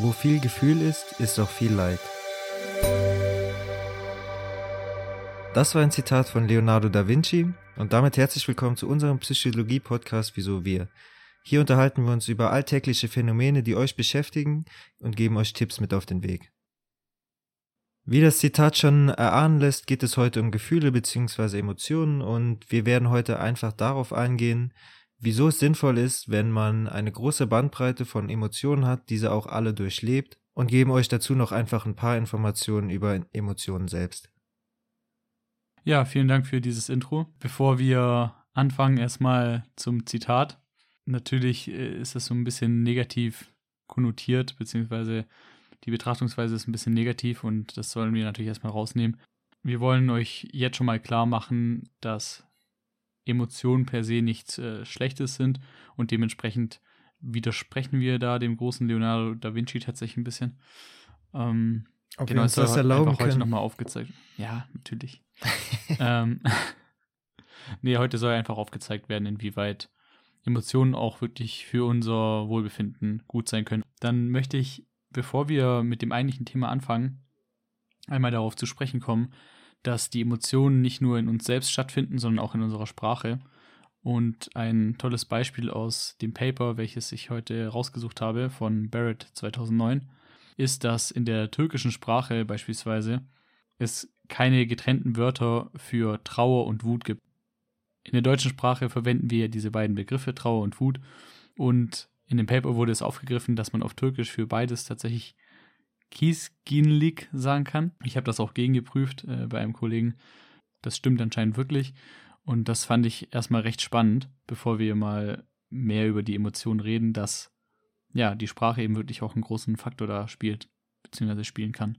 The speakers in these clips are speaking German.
Wo viel Gefühl ist, ist auch viel Leid. Das war ein Zitat von Leonardo da Vinci und damit herzlich willkommen zu unserem Psychologie-Podcast Wieso wir. Hier unterhalten wir uns über alltägliche Phänomene, die euch beschäftigen und geben euch Tipps mit auf den Weg. Wie das Zitat schon erahnen lässt, geht es heute um Gefühle bzw. Emotionen und wir werden heute einfach darauf eingehen, wieso es sinnvoll ist, wenn man eine große Bandbreite von Emotionen hat, diese auch alle durchlebt und geben euch dazu noch einfach ein paar Informationen über Emotionen selbst. Ja, vielen Dank für dieses Intro. Bevor wir anfangen, erstmal zum Zitat. Natürlich äh, ist es so ein bisschen negativ konnotiert, beziehungsweise die Betrachtungsweise ist ein bisschen negativ und das sollen wir natürlich erstmal rausnehmen. Wir wollen euch jetzt schon mal klar machen, dass Emotionen per se nichts äh, Schlechtes sind und dementsprechend widersprechen wir da dem großen Leonardo da Vinci tatsächlich ein bisschen. Ähm, Ob genau, wir uns das erlauben können. heute nochmal aufgezeigt. Ja, natürlich. ähm, nee, heute soll einfach aufgezeigt werden, inwieweit Emotionen auch wirklich für unser Wohlbefinden gut sein können. Dann möchte ich, bevor wir mit dem eigentlichen Thema anfangen, einmal darauf zu sprechen kommen, dass die Emotionen nicht nur in uns selbst stattfinden, sondern auch in unserer Sprache. Und ein tolles Beispiel aus dem Paper, welches ich heute rausgesucht habe, von Barrett 2009, ist, dass in der türkischen Sprache beispielsweise es keine getrennten Wörter für Trauer und Wut gibt. In der deutschen Sprache verwenden wir diese beiden Begriffe Trauer und Wut und in dem Paper wurde es aufgegriffen, dass man auf Türkisch für beides tatsächlich Kiesginlik sagen kann. Ich habe das auch gegengeprüft äh, bei einem Kollegen. Das stimmt anscheinend wirklich. Und das fand ich erstmal recht spannend, bevor wir mal mehr über die Emotionen reden, dass ja die Sprache eben wirklich auch einen großen Faktor da spielt, beziehungsweise spielen kann.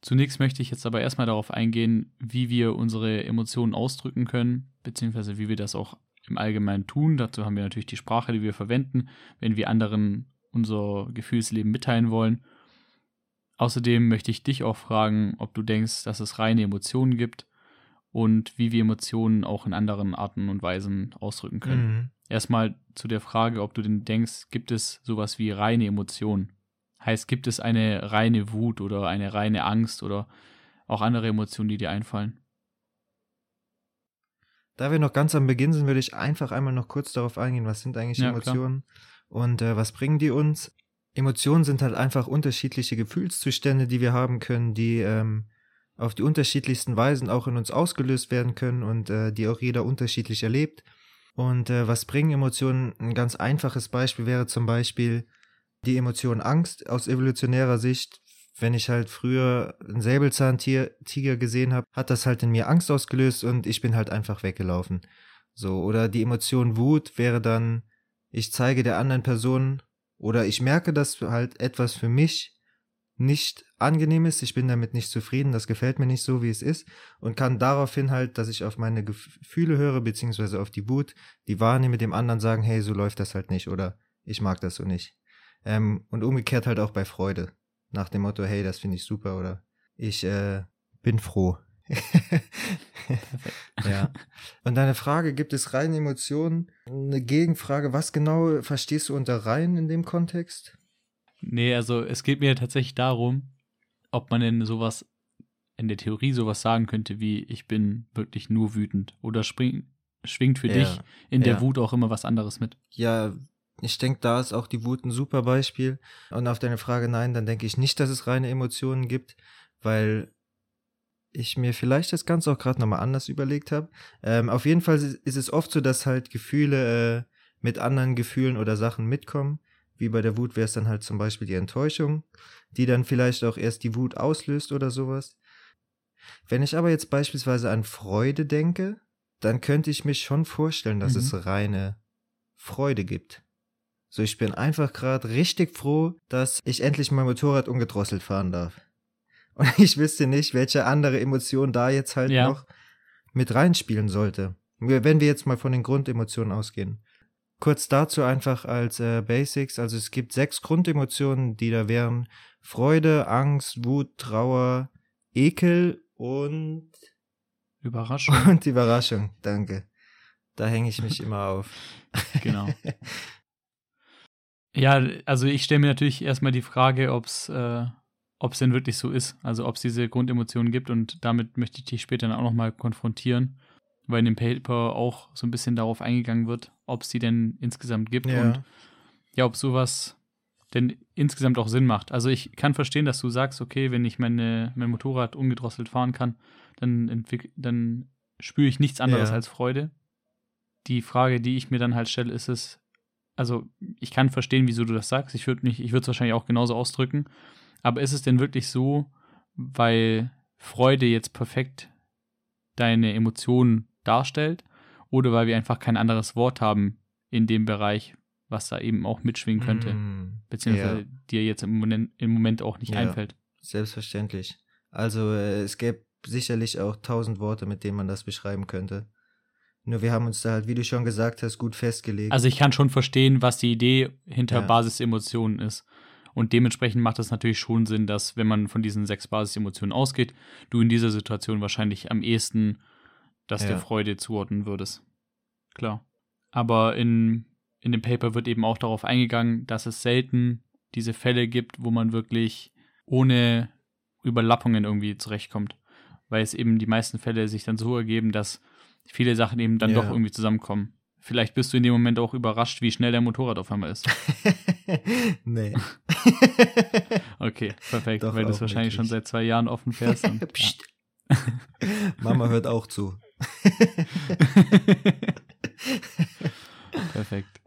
Zunächst möchte ich jetzt aber erstmal darauf eingehen, wie wir unsere Emotionen ausdrücken können, beziehungsweise wie wir das auch im Allgemeinen tun. Dazu haben wir natürlich die Sprache, die wir verwenden, wenn wir anderen unser Gefühlsleben mitteilen wollen. Außerdem möchte ich dich auch fragen, ob du denkst, dass es reine Emotionen gibt und wie wir Emotionen auch in anderen Arten und Weisen ausdrücken können. Mhm. Erstmal zu der Frage, ob du denn denkst, gibt es sowas wie reine Emotionen? Heißt, gibt es eine reine Wut oder eine reine Angst oder auch andere Emotionen, die dir einfallen? Da wir noch ganz am Beginn sind, würde ich einfach einmal noch kurz darauf eingehen, was sind eigentlich ja, Emotionen klar. und äh, was bringen die uns? Emotionen sind halt einfach unterschiedliche Gefühlszustände, die wir haben können, die ähm, auf die unterschiedlichsten Weisen auch in uns ausgelöst werden können und äh, die auch jeder unterschiedlich erlebt. Und äh, was bringen Emotionen? Ein ganz einfaches Beispiel wäre zum Beispiel die Emotion Angst aus evolutionärer Sicht. Wenn ich halt früher einen Säbelzahntiger gesehen habe, hat das halt in mir Angst ausgelöst und ich bin halt einfach weggelaufen. So, oder die Emotion Wut wäre dann, ich zeige der anderen Person oder ich merke, dass halt etwas für mich nicht angenehm ist, ich bin damit nicht zufrieden, das gefällt mir nicht so, wie es ist und kann daraufhin halt, dass ich auf meine Gefühle höre, beziehungsweise auf die Wut, die wahrnehme, dem anderen sagen, hey, so läuft das halt nicht oder ich mag das so nicht. Ähm, und umgekehrt halt auch bei Freude. Nach dem Motto, hey, das finde ich super oder ich äh, bin froh. ja. Und deine Frage, gibt es reine Emotionen? Eine Gegenfrage, was genau verstehst du unter rein in dem Kontext? Nee, also es geht mir tatsächlich darum, ob man denn sowas in der Theorie sowas sagen könnte wie ich bin wirklich nur wütend oder spring, schwingt für ja, dich in der ja. Wut auch immer was anderes mit. Ja, ich denke, da ist auch die Wut ein super Beispiel. Und auf deine Frage nein, dann denke ich nicht, dass es reine Emotionen gibt, weil ich mir vielleicht das Ganze auch gerade nochmal anders überlegt habe. Ähm, auf jeden Fall ist es oft so, dass halt Gefühle äh, mit anderen Gefühlen oder Sachen mitkommen. Wie bei der Wut wäre es dann halt zum Beispiel die Enttäuschung, die dann vielleicht auch erst die Wut auslöst oder sowas. Wenn ich aber jetzt beispielsweise an Freude denke, dann könnte ich mir schon vorstellen, dass mhm. es reine Freude gibt. So, ich bin einfach gerade richtig froh, dass ich endlich mein Motorrad ungedrosselt fahren darf. Und ich wüsste nicht, welche andere Emotion da jetzt halt ja. noch mit reinspielen sollte. Wenn wir jetzt mal von den Grundemotionen ausgehen. Kurz dazu einfach als äh, Basics. Also es gibt sechs Grundemotionen, die da wären Freude, Angst, Wut, Trauer, Ekel und Überraschung. Und Überraschung, danke. Da hänge ich mich immer auf. Genau. Ja, also ich stelle mir natürlich erstmal die Frage, ob es äh, ob es denn wirklich so ist. Also ob es diese Grundemotionen gibt und damit möchte ich dich später dann auch nochmal konfrontieren, weil in dem Paper auch so ein bisschen darauf eingegangen wird, ob es die denn insgesamt gibt ja. und ja, ob sowas denn insgesamt auch Sinn macht. Also ich kann verstehen, dass du sagst, okay, wenn ich meine, mein Motorrad ungedrosselt fahren kann, dann, dann spüre ich nichts anderes ja. als Freude. Die Frage, die ich mir dann halt stelle, ist es, also ich kann verstehen, wieso du das sagst. Ich würde mich, ich würde es wahrscheinlich auch genauso ausdrücken. Aber ist es denn wirklich so, weil Freude jetzt perfekt deine Emotionen darstellt oder weil wir einfach kein anderes Wort haben in dem Bereich, was da eben auch mitschwingen könnte, mm, beziehungsweise ja. dir jetzt im Moment, im Moment auch nicht ja, einfällt? Selbstverständlich. Also äh, es gäbe sicherlich auch tausend Worte, mit denen man das beschreiben könnte. Nur wir haben uns da halt, wie du schon gesagt hast, gut festgelegt. Also ich kann schon verstehen, was die Idee hinter ja. Basisemotionen ist. Und dementsprechend macht es natürlich schon Sinn, dass, wenn man von diesen sechs Basisemotionen ausgeht, du in dieser Situation wahrscheinlich am ehesten das ja. der Freude zuordnen würdest. Klar. Aber in, in dem Paper wird eben auch darauf eingegangen, dass es selten diese Fälle gibt, wo man wirklich ohne Überlappungen irgendwie zurechtkommt. Weil es eben die meisten Fälle sich dann so ergeben, dass viele Sachen eben dann ja. doch irgendwie zusammenkommen. Vielleicht bist du in dem Moment auch überrascht, wie schnell der Motorrad auf einmal ist. nee. okay, perfekt, Doch weil du es wahrscheinlich wirklich. schon seit zwei Jahren offen fährst. Und, ja. Mama hört auch zu. perfekt.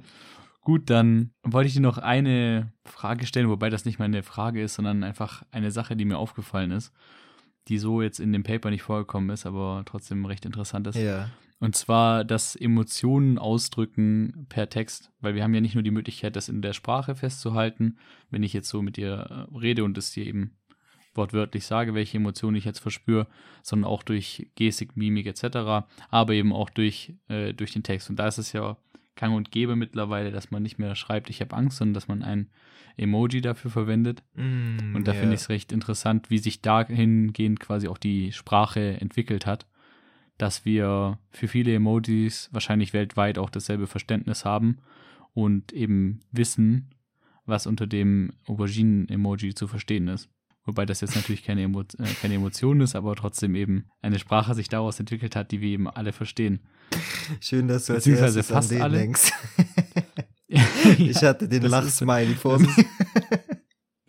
Gut, dann wollte ich dir noch eine Frage stellen, wobei das nicht mal eine Frage ist, sondern einfach eine Sache, die mir aufgefallen ist, die so jetzt in dem Paper nicht vorgekommen ist, aber trotzdem recht interessant ist. Ja. Und zwar das Emotionen ausdrücken per Text, weil wir haben ja nicht nur die Möglichkeit, das in der Sprache festzuhalten, wenn ich jetzt so mit dir äh, rede und es dir eben wortwörtlich sage, welche Emotionen ich jetzt verspüre, sondern auch durch Gestik, Mimik etc., aber eben auch durch, äh, durch den Text. Und da ist es ja gang und gäbe mittlerweile, dass man nicht mehr schreibt, ich habe Angst, sondern dass man ein Emoji dafür verwendet. Mm, und da yeah. finde ich es recht interessant, wie sich dahingehend quasi auch die Sprache entwickelt hat dass wir für viele Emojis wahrscheinlich weltweit auch dasselbe Verständnis haben und eben wissen, was unter dem Auberginen-Emoji zu verstehen ist. Wobei das jetzt natürlich keine, Emo äh, keine Emotion ist, aber trotzdem eben eine Sprache sich daraus entwickelt hat, die wir eben alle verstehen. Schön, dass du als erstes fast an den alle. denkst. ich hatte den Lachsmiley vor mir.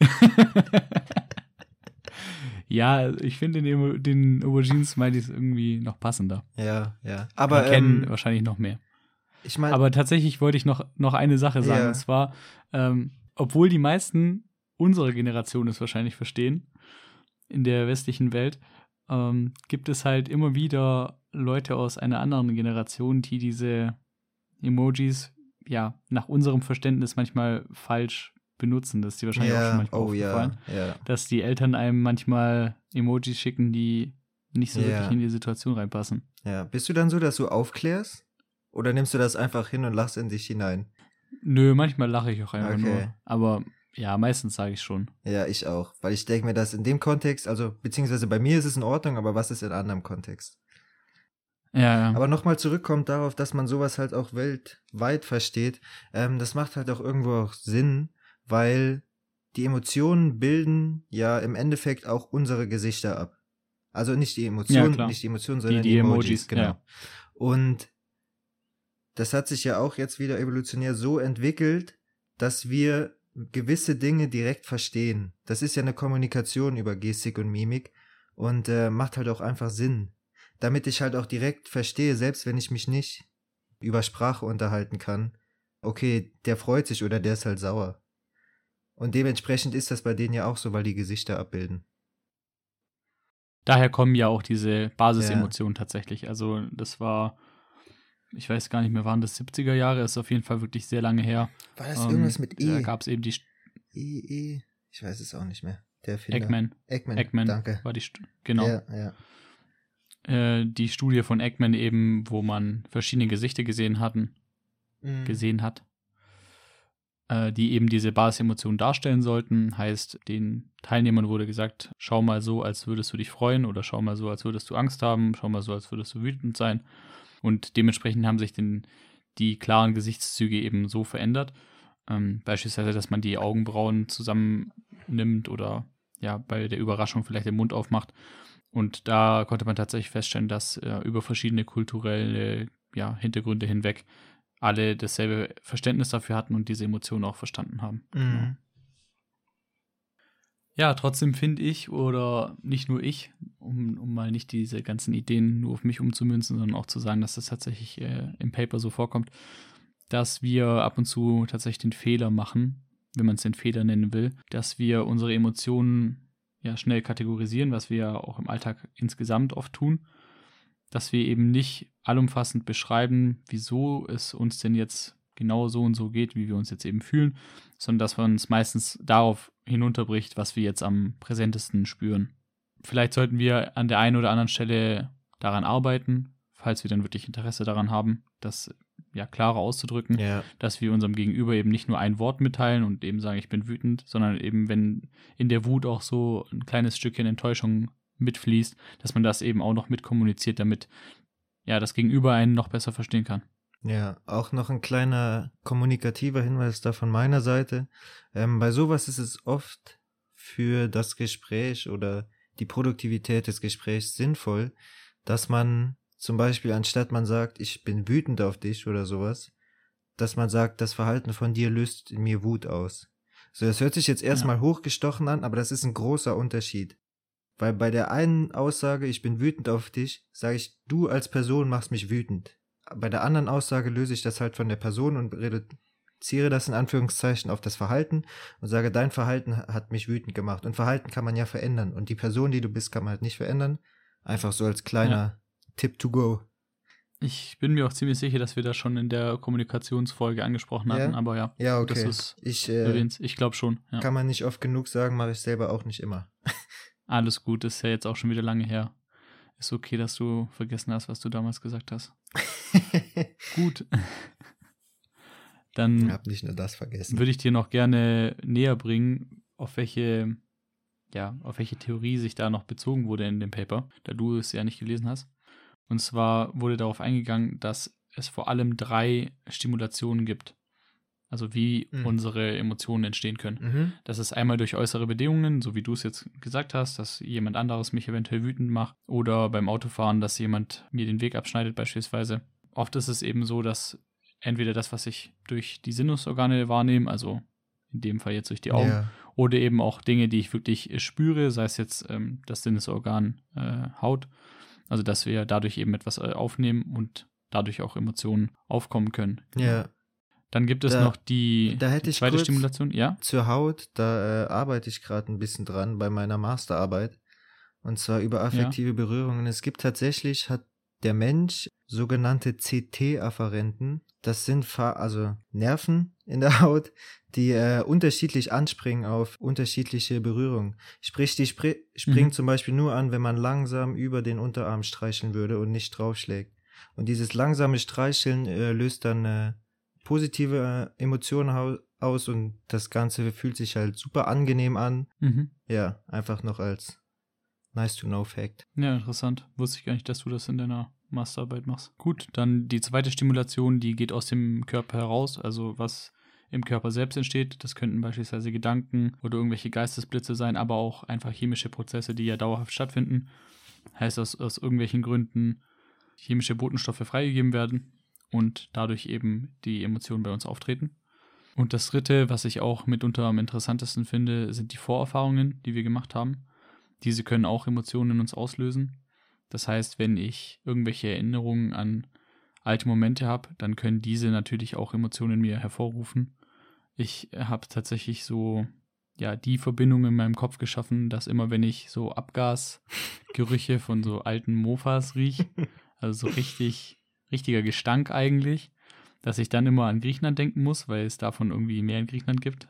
Ja, ich finde den, den Auberginen-Smileys irgendwie noch passender. Ja, ja. Aber Wir kennen ähm, wahrscheinlich noch mehr. Ich meine. Aber tatsächlich wollte ich noch, noch eine Sache sagen. Ja. Und zwar, ähm, obwohl die meisten unserer Generation es wahrscheinlich verstehen, in der westlichen Welt, ähm, gibt es halt immer wieder Leute aus einer anderen Generation, die diese Emojis ja nach unserem Verständnis manchmal falsch benutzen. Das ist dir wahrscheinlich ja, auch schon manchmal oh, aufgefallen. Ja, ja. Dass die Eltern einem manchmal Emojis schicken, die nicht so wirklich in die Situation reinpassen. Ja, bist du dann so, dass du aufklärst? Oder nimmst du das einfach hin und lachst in dich hinein? Nö, manchmal lache ich auch einfach okay. nur. Aber ja, meistens sage ich schon. Ja, ich auch. Weil ich denke mir, dass in dem Kontext, also beziehungsweise bei mir ist es in Ordnung, aber was ist in anderem Kontext? Ja, ja. Aber nochmal zurückkommt darauf, dass man sowas halt auch weltweit versteht. Ähm, das macht halt auch irgendwo auch Sinn, weil die Emotionen bilden ja im Endeffekt auch unsere Gesichter ab. Also nicht die Emotionen, ja, nicht die Emotionen, sondern die, die, die Emojis, Emojis, genau. Ja. Und das hat sich ja auch jetzt wieder evolutionär so entwickelt, dass wir gewisse Dinge direkt verstehen. Das ist ja eine Kommunikation über Gestik und Mimik und äh, macht halt auch einfach Sinn. Damit ich halt auch direkt verstehe, selbst wenn ich mich nicht über Sprache unterhalten kann, okay, der freut sich oder der ist halt sauer. Und dementsprechend ist das bei denen ja auch so, weil die Gesichter abbilden. Daher kommen ja auch diese Basisemotionen ja. tatsächlich. Also das war, ich weiß gar nicht mehr, waren das 70er Jahre, ist auf jeden Fall wirklich sehr lange her. War das ähm, irgendwas mit E? Da gab es eben die. E, E, ich weiß es auch nicht mehr. Der Finder. Eggman. Eggman, Eggman danke. War die, genau. Ja, ja. Äh, die Studie von Eggman eben, wo man verschiedene Gesichter gesehen hatten, mhm. gesehen hat äh, die eben diese Basisemotionen darstellen sollten. Heißt, den Teilnehmern wurde gesagt, schau mal so, als würdest du dich freuen oder schau mal so, als würdest du Angst haben, schau mal so, als würdest du wütend sein. Und dementsprechend haben sich den, die klaren Gesichtszüge eben so verändert. Ähm, beispielsweise, dass man die Augenbrauen zusammennimmt oder ja, bei der Überraschung vielleicht den Mund aufmacht. Und da konnte man tatsächlich feststellen, dass äh, über verschiedene kulturelle ja, Hintergründe hinweg alle dasselbe Verständnis dafür hatten und diese Emotionen auch verstanden haben. Mhm. Genau. Ja, trotzdem finde ich, oder nicht nur ich, um, um mal nicht diese ganzen Ideen nur auf mich umzumünzen, sondern auch zu sagen, dass das tatsächlich äh, im Paper so vorkommt, dass wir ab und zu tatsächlich den Fehler machen, wenn man es den Fehler nennen will, dass wir unsere Emotionen ja schnell kategorisieren, was wir ja auch im Alltag insgesamt oft tun, dass wir eben nicht allumfassend beschreiben, wieso es uns denn jetzt genau so und so geht, wie wir uns jetzt eben fühlen, sondern dass man es meistens darauf hinunterbricht, was wir jetzt am präsentesten spüren. Vielleicht sollten wir an der einen oder anderen Stelle daran arbeiten, falls wir dann wirklich Interesse daran haben, das ja klarer auszudrücken, ja. dass wir unserem Gegenüber eben nicht nur ein Wort mitteilen und eben sagen, ich bin wütend, sondern eben, wenn in der Wut auch so ein kleines Stückchen Enttäuschung mitfließt, dass man das eben auch noch mitkommuniziert, damit ja das Gegenüber einen noch besser verstehen kann. Ja, auch noch ein kleiner kommunikativer Hinweis da von meiner Seite. Ähm, bei sowas ist es oft für das Gespräch oder die Produktivität des Gesprächs sinnvoll, dass man zum Beispiel, anstatt man sagt, ich bin wütend auf dich oder sowas, dass man sagt, das Verhalten von dir löst in mir Wut aus. So, das hört sich jetzt erstmal ja. hochgestochen an, aber das ist ein großer Unterschied. Weil bei der einen Aussage, ich bin wütend auf dich, sage ich, du als Person machst mich wütend. Bei der anderen Aussage löse ich das halt von der Person und reduziere das in Anführungszeichen auf das Verhalten und sage, dein Verhalten hat mich wütend gemacht. Und Verhalten kann man ja verändern. Und die Person, die du bist, kann man halt nicht verändern. Einfach so als kleiner ja. Tipp to go. Ich bin mir auch ziemlich sicher, dass wir das schon in der Kommunikationsfolge angesprochen hatten, ja? aber ja. Ja, okay. Das ich äh, ich glaube schon. Ja. Kann man nicht oft genug sagen, mache ich selber auch nicht immer. Alles gut, ist ja jetzt auch schon wieder lange her. Ist okay, dass du vergessen hast, was du damals gesagt hast. gut. Dann ich hab nicht nur das vergessen. Würde ich dir noch gerne näher bringen, auf welche, ja, auf welche Theorie sich da noch bezogen wurde in dem Paper, da du es ja nicht gelesen hast. Und zwar wurde darauf eingegangen, dass es vor allem drei Stimulationen gibt. Also wie mhm. unsere Emotionen entstehen können. Mhm. Das ist einmal durch äußere Bedingungen, so wie du es jetzt gesagt hast, dass jemand anderes mich eventuell wütend macht. Oder beim Autofahren, dass jemand mir den Weg abschneidet beispielsweise. Oft ist es eben so, dass entweder das, was ich durch die Sinnesorgane wahrnehme, also in dem Fall jetzt durch die Augen, ja. oder eben auch Dinge, die ich wirklich spüre, sei es jetzt ähm, das Sinnesorgan äh, Haut also, dass wir dadurch eben etwas äh, aufnehmen und dadurch auch Emotionen aufkommen können. Genau. Ja. Dann gibt es da, noch die, da hätte die zweite Stimulation. Ja. Zur Haut, da äh, arbeite ich gerade ein bisschen dran bei meiner Masterarbeit. Und zwar über affektive ja. Berührungen. Es gibt tatsächlich, hat der Mensch sogenannte CT-Afferenten. Das sind also Nerven in der Haut, die äh, unterschiedlich anspringen auf unterschiedliche Berührungen. Sprich, die spr springen mhm. zum Beispiel nur an, wenn man langsam über den Unterarm streicheln würde und nicht draufschlägt. Und dieses langsame Streicheln äh, löst dann äh, positive äh, Emotionen aus und das Ganze fühlt sich halt super angenehm an. Mhm. Ja, einfach noch als nice to know Fact. Ja, interessant. Wusste ich gar nicht, dass du das in deiner Masterarbeit machst. Gut, dann die zweite Stimulation, die geht aus dem Körper heraus, also was im Körper selbst entsteht. Das könnten beispielsweise Gedanken oder irgendwelche Geistesblitze sein, aber auch einfach chemische Prozesse, die ja dauerhaft stattfinden. Heißt, dass aus irgendwelchen Gründen chemische Botenstoffe freigegeben werden und dadurch eben die Emotionen bei uns auftreten. Und das dritte, was ich auch mitunter am interessantesten finde, sind die Vorerfahrungen, die wir gemacht haben. Diese können auch Emotionen in uns auslösen. Das heißt, wenn ich irgendwelche Erinnerungen an alte Momente habe, dann können diese natürlich auch Emotionen in mir hervorrufen. Ich habe tatsächlich so, ja, die Verbindung in meinem Kopf geschaffen, dass immer, wenn ich so Abgasgerüche von so alten Mofas rieche, also so richtig, richtiger Gestank eigentlich, dass ich dann immer an Griechenland denken muss, weil es davon irgendwie mehr in Griechenland gibt.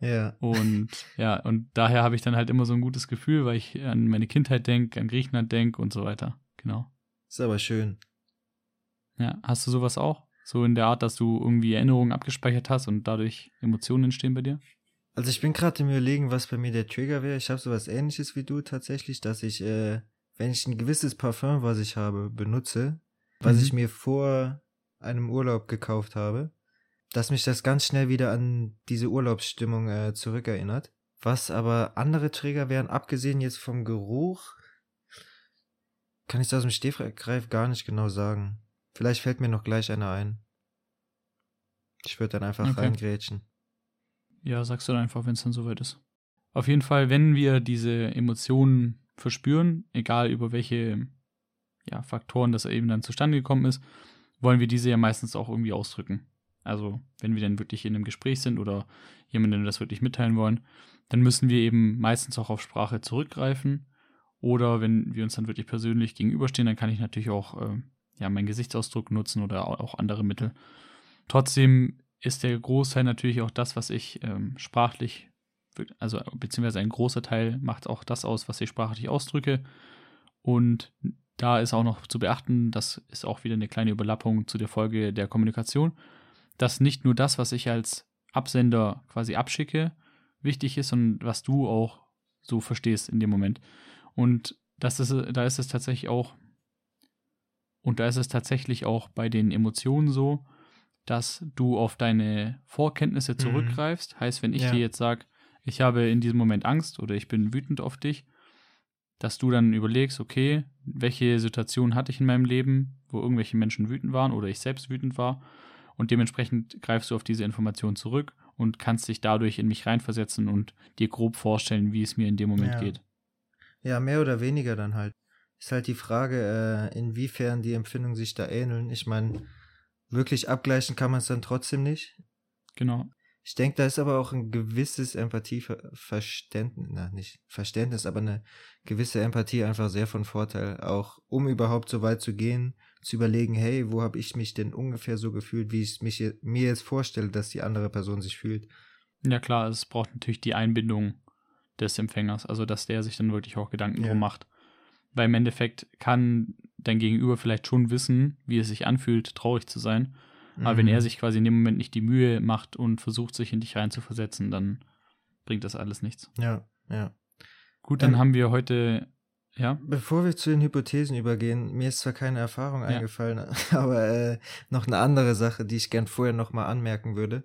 Ja. Und ja, und daher habe ich dann halt immer so ein gutes Gefühl, weil ich an meine Kindheit denke, an Griechenland denke und so weiter. Genau. Ist aber schön. Ja, hast du sowas auch? So in der Art, dass du irgendwie Erinnerungen abgespeichert hast und dadurch Emotionen entstehen bei dir? Also ich bin gerade im Überlegen, was bei mir der Trigger wäre. Ich habe sowas ähnliches wie du tatsächlich, dass ich, äh, wenn ich ein gewisses Parfum, was ich habe, benutze, was mhm. ich mir vor einem Urlaub gekauft habe, dass mich das ganz schnell wieder an diese Urlaubsstimmung äh, zurückerinnert. Was aber andere Träger wären, abgesehen jetzt vom Geruch, kann ich das aus dem Stehgreif gar nicht genau sagen. Vielleicht fällt mir noch gleich einer ein. Ich würde dann einfach okay. reingrätschen. Ja, sagst du dann einfach, wenn es dann soweit ist. Auf jeden Fall, wenn wir diese Emotionen verspüren, egal über welche ja, Faktoren das eben dann zustande gekommen ist, wollen wir diese ja meistens auch irgendwie ausdrücken. Also, wenn wir dann wirklich in einem Gespräch sind oder jemandem das wirklich mitteilen wollen, dann müssen wir eben meistens auch auf Sprache zurückgreifen. Oder wenn wir uns dann wirklich persönlich gegenüberstehen, dann kann ich natürlich auch äh, ja, meinen Gesichtsausdruck nutzen oder auch andere Mittel. Trotzdem ist der Großteil natürlich auch das, was ich ähm, sprachlich, also beziehungsweise ein großer Teil macht auch das aus, was ich sprachlich ausdrücke. Und da ist auch noch zu beachten, das ist auch wieder eine kleine Überlappung zu der Folge der Kommunikation, dass nicht nur das, was ich als Absender quasi abschicke, wichtig ist und was du auch so verstehst in dem Moment. Und das ist, da ist es tatsächlich auch, und da ist es tatsächlich auch bei den Emotionen so, dass du auf deine Vorkenntnisse mhm. zurückgreifst. Mhm. Heißt, wenn ich ja. dir jetzt sage, ich habe in diesem Moment Angst oder ich bin wütend auf dich, dass du dann überlegst, okay, welche Situation hatte ich in meinem Leben, wo irgendwelche Menschen wütend waren oder ich selbst wütend war. Und dementsprechend greifst du auf diese Information zurück und kannst dich dadurch in mich reinversetzen und dir grob vorstellen, wie es mir in dem Moment ja. geht. Ja, mehr oder weniger dann halt. Ist halt die Frage, äh, inwiefern die Empfindungen sich da ähneln. Ich meine, wirklich abgleichen kann man es dann trotzdem nicht. Genau. Ich denke, da ist aber auch ein gewisses Empathieverständnis, na, nicht Verständnis, aber eine gewisse Empathie einfach sehr von Vorteil, auch um überhaupt so weit zu gehen, zu überlegen, hey, wo habe ich mich denn ungefähr so gefühlt, wie ich mich mir jetzt vorstelle, dass die andere Person sich fühlt. Ja klar, es braucht natürlich die Einbindung des Empfängers, also dass der sich dann wirklich auch Gedanken ja. drum macht. Weil im Endeffekt kann dein Gegenüber vielleicht schon wissen, wie es sich anfühlt, traurig zu sein aber wenn er mhm. sich quasi in dem Moment nicht die Mühe macht und versucht, sich in dich reinzuversetzen, dann bringt das alles nichts. Ja, ja. Gut, dann ähm, haben wir heute, ja. Bevor wir zu den Hypothesen übergehen, mir ist zwar keine Erfahrung ja. eingefallen, aber äh, noch eine andere Sache, die ich gern vorher nochmal anmerken würde.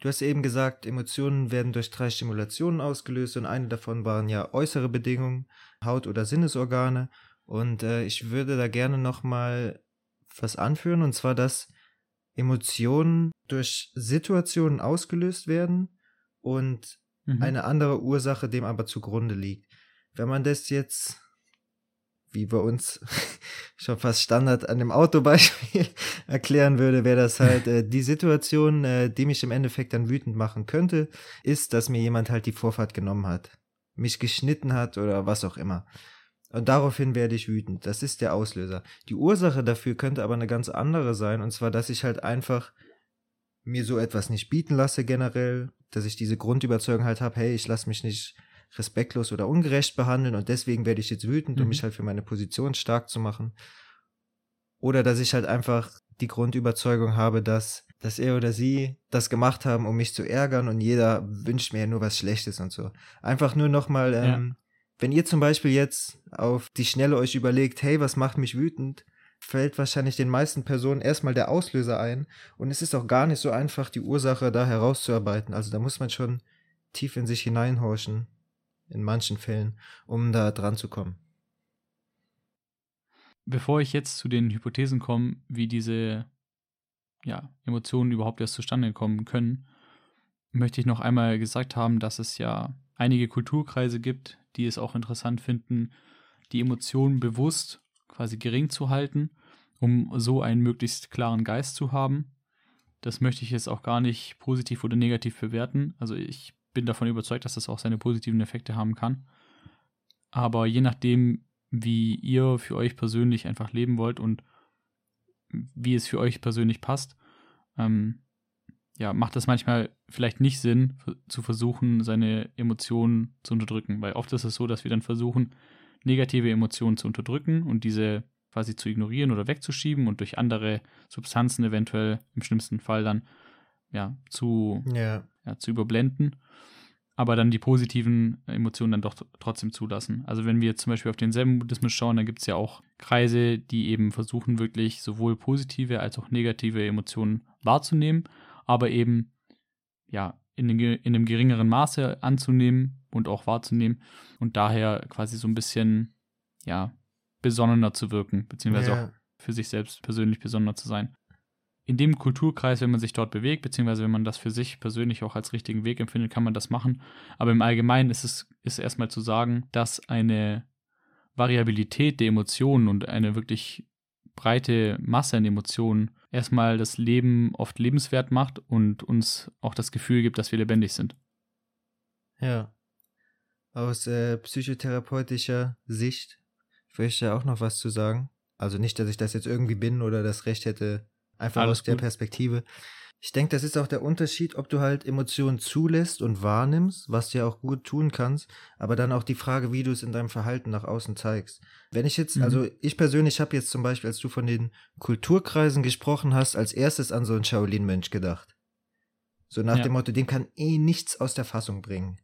Du hast eben gesagt, Emotionen werden durch drei Stimulationen ausgelöst und eine davon waren ja äußere Bedingungen, Haut- oder Sinnesorgane. Und äh, ich würde da gerne nochmal was anführen, und zwar, dass Emotionen durch Situationen ausgelöst werden und mhm. eine andere Ursache dem aber zugrunde liegt. Wenn man das jetzt, wie bei uns schon fast Standard an dem Autobeispiel erklären würde, wäre das halt äh, die Situation, äh, die mich im Endeffekt dann wütend machen könnte, ist, dass mir jemand halt die Vorfahrt genommen hat, mich geschnitten hat oder was auch immer. Und daraufhin werde ich wütend. Das ist der Auslöser. Die Ursache dafür könnte aber eine ganz andere sein. Und zwar, dass ich halt einfach mir so etwas nicht bieten lasse generell. Dass ich diese Grundüberzeugung halt habe, hey, ich lasse mich nicht respektlos oder ungerecht behandeln und deswegen werde ich jetzt wütend, mhm. um mich halt für meine Position stark zu machen. Oder dass ich halt einfach die Grundüberzeugung habe, dass, dass er oder sie das gemacht haben, um mich zu ärgern und jeder wünscht mir ja nur was Schlechtes und so. Einfach nur nochmal ähm, wenn ihr zum Beispiel jetzt auf die Schnelle euch überlegt, hey, was macht mich wütend, fällt wahrscheinlich den meisten Personen erstmal der Auslöser ein. Und es ist auch gar nicht so einfach, die Ursache da herauszuarbeiten. Also da muss man schon tief in sich hineinhorchen, in manchen Fällen, um da dran zu kommen. Bevor ich jetzt zu den Hypothesen komme, wie diese ja, Emotionen überhaupt erst zustande kommen können, möchte ich noch einmal gesagt haben, dass es ja einige Kulturkreise gibt, die es auch interessant finden, die Emotionen bewusst quasi gering zu halten, um so einen möglichst klaren Geist zu haben. Das möchte ich jetzt auch gar nicht positiv oder negativ bewerten. Also ich bin davon überzeugt, dass das auch seine positiven Effekte haben kann. Aber je nachdem, wie ihr für euch persönlich einfach leben wollt und wie es für euch persönlich passt, ähm, ja, macht es manchmal vielleicht nicht Sinn, zu versuchen, seine Emotionen zu unterdrücken. Weil oft ist es so, dass wir dann versuchen, negative Emotionen zu unterdrücken und diese quasi zu ignorieren oder wegzuschieben und durch andere Substanzen eventuell im schlimmsten Fall dann ja zu, ja. ja zu überblenden, aber dann die positiven Emotionen dann doch trotzdem zulassen. Also wenn wir zum Beispiel auf den Zen-Buddhismus schauen, dann gibt es ja auch Kreise, die eben versuchen, wirklich sowohl positive als auch negative Emotionen wahrzunehmen aber eben, ja, in, in einem geringeren Maße anzunehmen und auch wahrzunehmen und daher quasi so ein bisschen, ja, besonnener zu wirken, beziehungsweise ja. auch für sich selbst persönlich besonderer zu sein. In dem Kulturkreis, wenn man sich dort bewegt, beziehungsweise wenn man das für sich persönlich auch als richtigen Weg empfindet, kann man das machen. Aber im Allgemeinen ist es ist erstmal zu sagen, dass eine Variabilität der Emotionen und eine wirklich breite Masse an Emotionen erstmal das Leben oft lebenswert macht und uns auch das Gefühl gibt, dass wir lebendig sind. Ja. Aus äh, psychotherapeutischer Sicht möchte ich auch noch was zu sagen. Also nicht, dass ich das jetzt irgendwie bin oder das Recht hätte, einfach Alles aus der Perspektive. Ich denke, das ist auch der Unterschied, ob du halt Emotionen zulässt und wahrnimmst, was du ja auch gut tun kannst, aber dann auch die Frage, wie du es in deinem Verhalten nach außen zeigst. Wenn ich jetzt, mhm. also ich persönlich habe jetzt zum Beispiel, als du von den Kulturkreisen gesprochen hast, als erstes an so einen Shaolin-Mensch gedacht. So nach ja. dem Motto, dem kann eh nichts aus der Fassung bringen.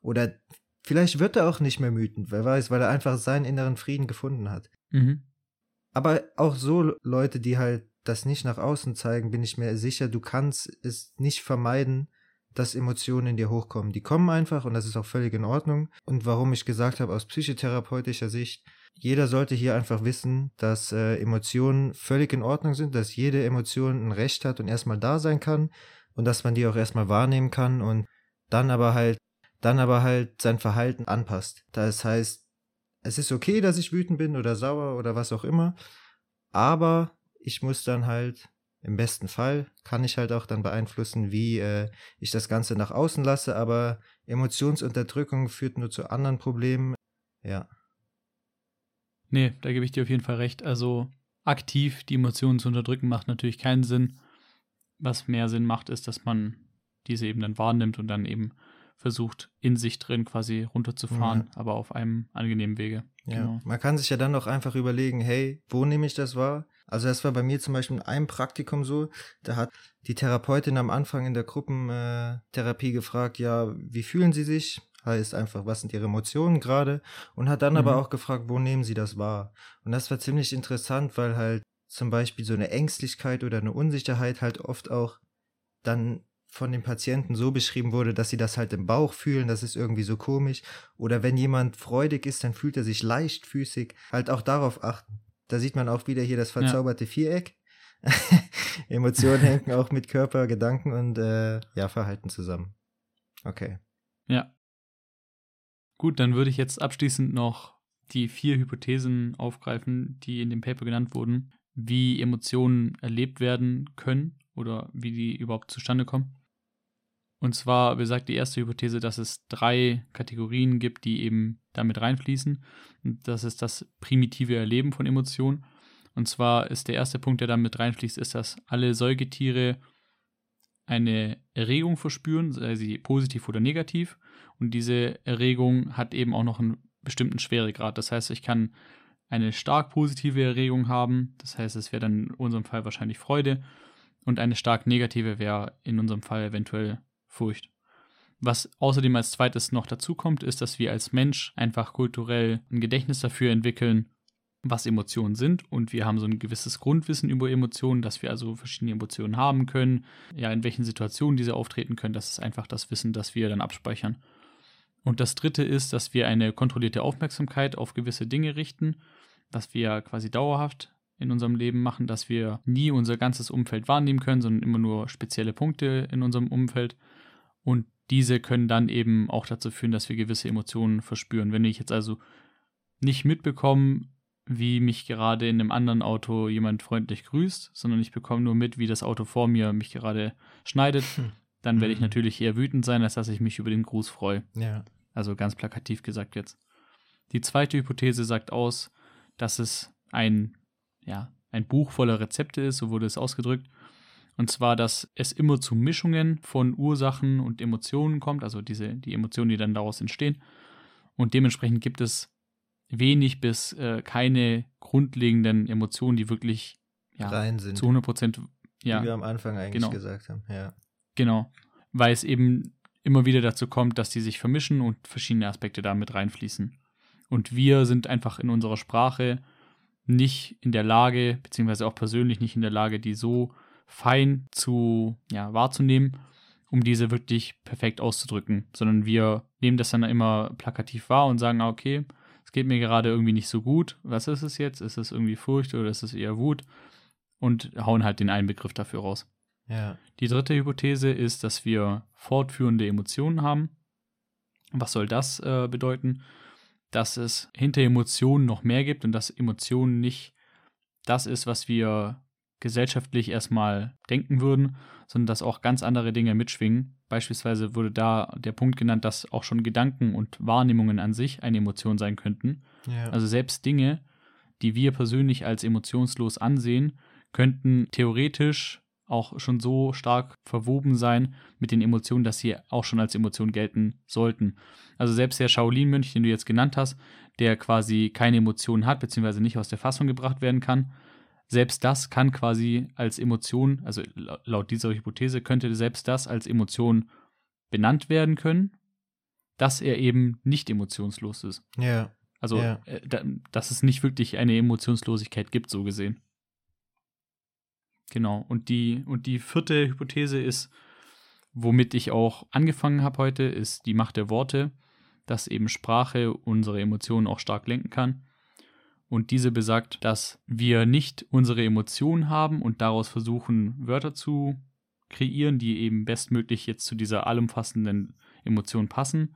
Oder vielleicht wird er auch nicht mehr wütend, wer weiß, weil er einfach seinen inneren Frieden gefunden hat. Mhm. Aber auch so Leute, die halt das nicht nach außen zeigen, bin ich mir sicher, du kannst es nicht vermeiden, dass Emotionen in dir hochkommen. Die kommen einfach und das ist auch völlig in Ordnung. Und warum ich gesagt habe, aus psychotherapeutischer Sicht, jeder sollte hier einfach wissen, dass äh, Emotionen völlig in Ordnung sind, dass jede Emotion ein Recht hat und erstmal da sein kann und dass man die auch erstmal wahrnehmen kann und dann aber halt, dann aber halt sein Verhalten anpasst. Das heißt, es ist okay, dass ich wütend bin oder sauer oder was auch immer, aber ich muss dann halt, im besten Fall, kann ich halt auch dann beeinflussen, wie äh, ich das Ganze nach außen lasse, aber Emotionsunterdrückung führt nur zu anderen Problemen. Ja. Nee, da gebe ich dir auf jeden Fall recht. Also aktiv die Emotionen zu unterdrücken macht natürlich keinen Sinn. Was mehr Sinn macht, ist, dass man diese eben dann wahrnimmt und dann eben versucht, in sich drin quasi runterzufahren, ja. aber auf einem angenehmen Wege. Ja, genau. man kann sich ja dann auch einfach überlegen, hey, wo nehme ich das wahr? Also das war bei mir zum Beispiel in einem Praktikum so, da hat die Therapeutin am Anfang in der Gruppentherapie gefragt, ja, wie fühlen Sie sich? Heißt einfach, was sind Ihre Emotionen gerade? Und hat dann mhm. aber auch gefragt, wo nehmen Sie das wahr? Und das war ziemlich interessant, weil halt zum Beispiel so eine Ängstlichkeit oder eine Unsicherheit halt oft auch dann von den Patienten so beschrieben wurde, dass sie das halt im Bauch fühlen, das ist irgendwie so komisch. Oder wenn jemand freudig ist, dann fühlt er sich leichtfüßig. Halt auch darauf achten. Da sieht man auch wieder hier das verzauberte ja. Viereck. Emotionen hängen auch mit Körper, Gedanken und äh, ja, Verhalten zusammen. Okay. Ja. Gut, dann würde ich jetzt abschließend noch die vier Hypothesen aufgreifen, die in dem Paper genannt wurden, wie Emotionen erlebt werden können oder wie die überhaupt zustande kommen. Und zwar besagt die erste Hypothese, dass es drei Kategorien gibt, die eben damit reinfließen. Und das ist das primitive Erleben von Emotionen. Und zwar ist der erste Punkt, der damit reinfließt, ist, dass alle Säugetiere eine Erregung verspüren, sei sie positiv oder negativ. Und diese Erregung hat eben auch noch einen bestimmten Schweregrad. Das heißt, ich kann eine stark positive Erregung haben. Das heißt, es wäre dann in unserem Fall wahrscheinlich Freude. Und eine stark negative wäre in unserem Fall eventuell Furcht. Was außerdem als zweites noch dazu kommt, ist, dass wir als Mensch einfach kulturell ein Gedächtnis dafür entwickeln, was Emotionen sind und wir haben so ein gewisses Grundwissen über Emotionen, dass wir also verschiedene Emotionen haben können, ja, in welchen Situationen diese auftreten können, das ist einfach das Wissen, das wir dann abspeichern. Und das dritte ist, dass wir eine kontrollierte Aufmerksamkeit auf gewisse Dinge richten, was wir quasi dauerhaft in unserem Leben machen, dass wir nie unser ganzes Umfeld wahrnehmen können, sondern immer nur spezielle Punkte in unserem Umfeld und diese können dann eben auch dazu führen, dass wir gewisse Emotionen verspüren. Wenn ich jetzt also nicht mitbekomme, wie mich gerade in einem anderen Auto jemand freundlich grüßt, sondern ich bekomme nur mit, wie das Auto vor mir mich gerade schneidet, hm. dann werde ich mhm. natürlich eher wütend sein, als dass ich mich über den Gruß freue. Ja. Also ganz plakativ gesagt jetzt. Die zweite Hypothese sagt aus, dass es ein, ja, ein Buch voller Rezepte ist, so wurde es ausgedrückt, und zwar, dass es immer zu Mischungen von Ursachen und Emotionen kommt, also diese, die Emotionen, die dann daraus entstehen. Und dementsprechend gibt es wenig bis äh, keine grundlegenden Emotionen, die wirklich ja, rein sind. Zu 100 Prozent. Ja, Wie wir am Anfang eigentlich genau. gesagt haben. Ja. Genau. Weil es eben immer wieder dazu kommt, dass die sich vermischen und verschiedene Aspekte damit reinfließen. Und wir sind einfach in unserer Sprache nicht in der Lage, beziehungsweise auch persönlich nicht in der Lage, die so fein zu ja, wahrzunehmen, um diese wirklich perfekt auszudrücken, sondern wir nehmen das dann immer plakativ wahr und sagen, ah, okay, es geht mir gerade irgendwie nicht so gut. Was ist es jetzt? Ist es irgendwie Furcht oder ist es eher Wut? Und hauen halt den einen Begriff dafür raus. Ja. Die dritte Hypothese ist, dass wir fortführende Emotionen haben. Was soll das äh, bedeuten? Dass es hinter Emotionen noch mehr gibt und dass Emotionen nicht das ist, was wir gesellschaftlich erstmal denken würden, sondern dass auch ganz andere Dinge mitschwingen. Beispielsweise wurde da der Punkt genannt, dass auch schon Gedanken und Wahrnehmungen an sich eine Emotion sein könnten. Ja. Also selbst Dinge, die wir persönlich als emotionslos ansehen, könnten theoretisch auch schon so stark verwoben sein mit den Emotionen, dass sie auch schon als Emotion gelten sollten. Also selbst der Shaolin-Mönch, den du jetzt genannt hast, der quasi keine Emotionen hat, beziehungsweise nicht aus der Fassung gebracht werden kann, selbst das kann quasi als Emotion, also laut dieser Hypothese könnte selbst das als Emotion benannt werden können, dass er eben nicht emotionslos ist. Ja. Also, ja. Äh, dass es nicht wirklich eine Emotionslosigkeit gibt, so gesehen. Genau. Und die, und die vierte Hypothese ist, womit ich auch angefangen habe heute, ist die Macht der Worte, dass eben Sprache unsere Emotionen auch stark lenken kann. Und diese besagt, dass wir nicht unsere Emotionen haben und daraus versuchen, Wörter zu kreieren, die eben bestmöglich jetzt zu dieser allumfassenden Emotion passen,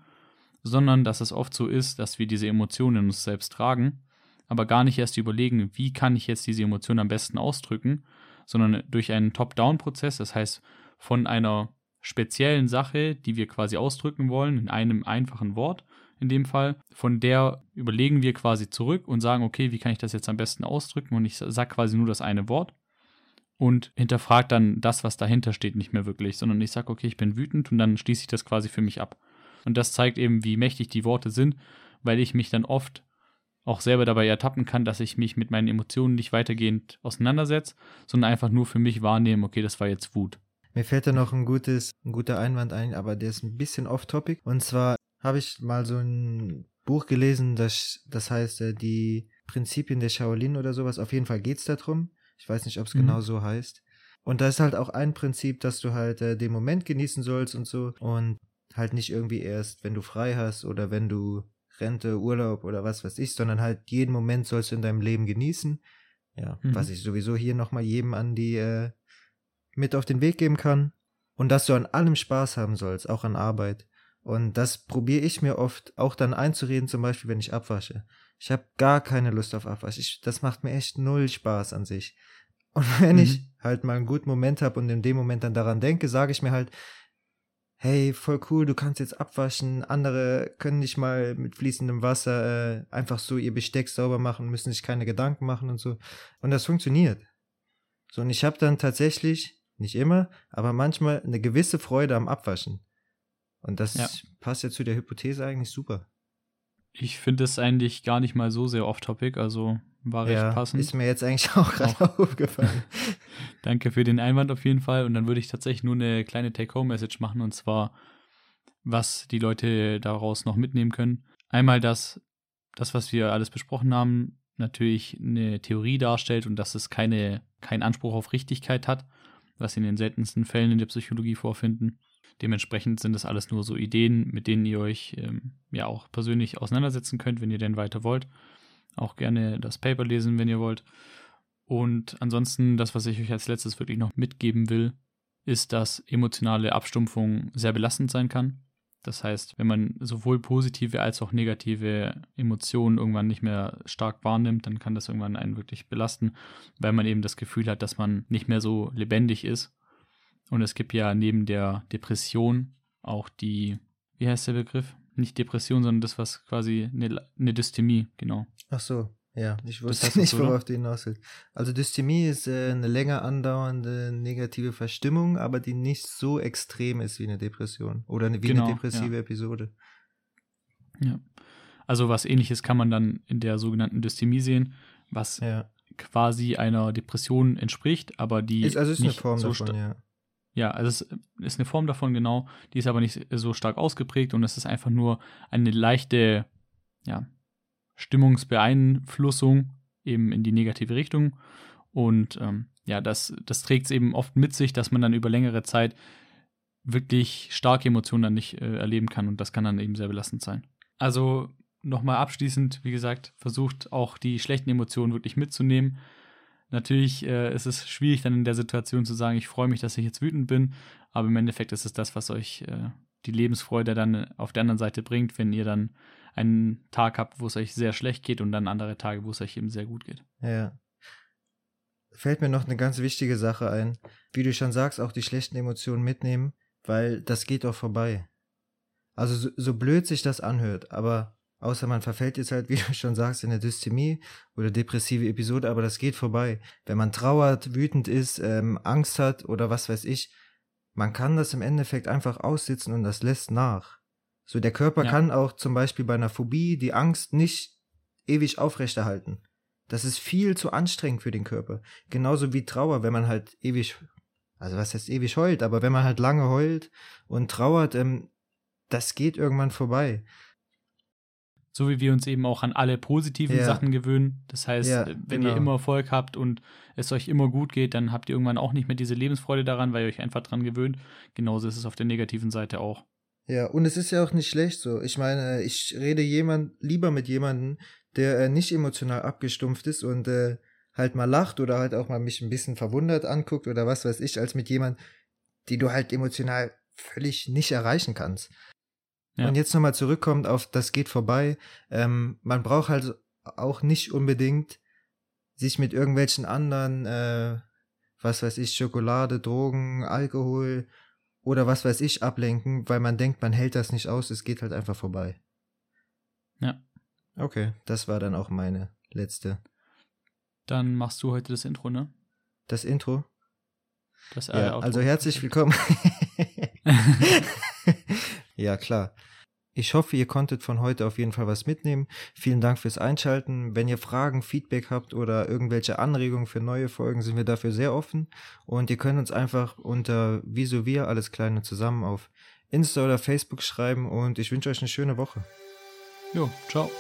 sondern dass es oft so ist, dass wir diese Emotionen in uns selbst tragen, aber gar nicht erst überlegen, wie kann ich jetzt diese Emotion am besten ausdrücken, sondern durch einen Top-Down-Prozess, das heißt von einer speziellen Sache, die wir quasi ausdrücken wollen, in einem einfachen Wort, in dem Fall, von der überlegen wir quasi zurück und sagen, okay, wie kann ich das jetzt am besten ausdrücken? Und ich sage quasi nur das eine Wort und hinterfrage dann das, was dahinter steht, nicht mehr wirklich, sondern ich sage, okay, ich bin wütend und dann schließe ich das quasi für mich ab. Und das zeigt eben, wie mächtig die Worte sind, weil ich mich dann oft auch selber dabei ertappen kann, dass ich mich mit meinen Emotionen nicht weitergehend auseinandersetze, sondern einfach nur für mich wahrnehme, okay, das war jetzt Wut. Mir fällt da noch ein gutes, ein guter Einwand ein, aber der ist ein bisschen off-topic. Und zwar habe ich mal so ein Buch gelesen, das, das heißt äh, die Prinzipien der Shaolin oder sowas. Auf jeden Fall geht es darum. Ich weiß nicht, ob es mhm. genau so heißt. Und da ist halt auch ein Prinzip, dass du halt äh, den Moment genießen sollst und so. Und halt nicht irgendwie erst, wenn du frei hast oder wenn du Rente, Urlaub oder was weiß ich, sondern halt jeden Moment sollst du in deinem Leben genießen. Ja, mhm. was ich sowieso hier nochmal jedem an die äh, mit auf den Weg geben kann. Und dass du an allem Spaß haben sollst, auch an Arbeit. Und das probiere ich mir oft auch dann einzureden, zum Beispiel, wenn ich abwasche. Ich habe gar keine Lust auf Abwasch. Ich, das macht mir echt null Spaß an sich. Und wenn mhm. ich halt mal einen guten Moment habe und in dem Moment dann daran denke, sage ich mir halt, hey, voll cool, du kannst jetzt abwaschen, andere können nicht mal mit fließendem Wasser äh, einfach so ihr Besteck sauber machen, müssen sich keine Gedanken machen und so. Und das funktioniert. So, und ich habe dann tatsächlich, nicht immer, aber manchmal eine gewisse Freude am Abwaschen. Und das ja. passt ja zu der Hypothese eigentlich super. Ich finde es eigentlich gar nicht mal so sehr off-topic, also war recht ja, passend. Ist mir jetzt eigentlich auch gerade aufgefallen. Danke für den Einwand auf jeden Fall. Und dann würde ich tatsächlich nur eine kleine Take-Home-Message machen und zwar, was die Leute daraus noch mitnehmen können. Einmal, dass das, was wir alles besprochen haben, natürlich eine Theorie darstellt und dass es keine, keinen Anspruch auf Richtigkeit hat, was in den seltensten Fällen in der Psychologie vorfinden. Dementsprechend sind das alles nur so Ideen, mit denen ihr euch ähm, ja auch persönlich auseinandersetzen könnt, wenn ihr denn weiter wollt. Auch gerne das Paper lesen, wenn ihr wollt. Und ansonsten, das, was ich euch als letztes wirklich noch mitgeben will, ist, dass emotionale Abstumpfung sehr belastend sein kann. Das heißt, wenn man sowohl positive als auch negative Emotionen irgendwann nicht mehr stark wahrnimmt, dann kann das irgendwann einen wirklich belasten, weil man eben das Gefühl hat, dass man nicht mehr so lebendig ist und es gibt ja neben der Depression auch die, wie heißt der Begriff? Nicht Depression, sondern das, was quasi eine, eine Dystemie, genau. Ach so, ja, ich wusste das heißt nicht, worauf du hinaus willst. Also Dystemie ist äh, eine länger andauernde negative Verstimmung, aber die nicht so extrem ist wie eine Depression oder eine, wie genau, eine depressive ja. Episode. Ja. Also was ähnliches kann man dann in der sogenannten Dystemie sehen, was ja. quasi einer Depression entspricht, aber die ist also ist nicht eine Form so davon, ja. Ja, also es ist eine Form davon, genau. Die ist aber nicht so stark ausgeprägt und es ist einfach nur eine leichte, ja, Stimmungsbeeinflussung eben in die negative Richtung. Und ähm, ja, das, das trägt es eben oft mit sich, dass man dann über längere Zeit wirklich starke Emotionen dann nicht äh, erleben kann und das kann dann eben sehr belastend sein. Also nochmal abschließend, wie gesagt, versucht auch die schlechten Emotionen wirklich mitzunehmen. Natürlich äh, ist es schwierig dann in der Situation zu sagen, ich freue mich, dass ich jetzt wütend bin, aber im Endeffekt ist es das, was euch äh, die Lebensfreude dann auf der anderen Seite bringt, wenn ihr dann einen Tag habt, wo es euch sehr schlecht geht und dann andere Tage, wo es euch eben sehr gut geht. Ja. Fällt mir noch eine ganz wichtige Sache ein. Wie du schon sagst, auch die schlechten Emotionen mitnehmen, weil das geht auch vorbei. Also so, so blöd sich das anhört, aber außer man verfällt jetzt halt, wie du schon sagst, in eine Dystemie oder depressive Episode, aber das geht vorbei. Wenn man trauert, wütend ist, ähm, Angst hat oder was weiß ich, man kann das im Endeffekt einfach aussitzen und das lässt nach. So, der Körper ja. kann auch zum Beispiel bei einer Phobie die Angst nicht ewig aufrechterhalten. Das ist viel zu anstrengend für den Körper. Genauso wie Trauer, wenn man halt ewig, also was heißt ewig heult, aber wenn man halt lange heult und trauert, ähm, das geht irgendwann vorbei. So wie wir uns eben auch an alle positiven ja. Sachen gewöhnen. Das heißt, ja, wenn genau. ihr immer Erfolg habt und es euch immer gut geht, dann habt ihr irgendwann auch nicht mehr diese Lebensfreude daran, weil ihr euch einfach dran gewöhnt. Genauso ist es auf der negativen Seite auch. Ja, und es ist ja auch nicht schlecht so. Ich meine, ich rede jemand lieber mit jemandem, der äh, nicht emotional abgestumpft ist und äh, halt mal lacht oder halt auch mal mich ein bisschen verwundert anguckt oder was weiß ich, als mit jemand, die du halt emotional völlig nicht erreichen kannst. Ja. Und jetzt nochmal zurückkommt auf das geht vorbei. Ähm, man braucht halt auch nicht unbedingt sich mit irgendwelchen anderen, äh, was weiß ich, Schokolade, Drogen, Alkohol oder was weiß ich ablenken, weil man denkt, man hält das nicht aus, es geht halt einfach vorbei. Ja. Okay, das war dann auch meine letzte. Dann machst du heute das Intro, ne? Das Intro? Das, äh, ja, also herzlich willkommen. ja, klar. Ich hoffe, ihr konntet von heute auf jeden Fall was mitnehmen. Vielen Dank fürs Einschalten. Wenn ihr Fragen, Feedback habt oder irgendwelche Anregungen für neue Folgen, sind wir dafür sehr offen. Und ihr könnt uns einfach unter Wieso wir alles kleine zusammen auf Insta oder Facebook schreiben und ich wünsche euch eine schöne Woche. Jo, ciao.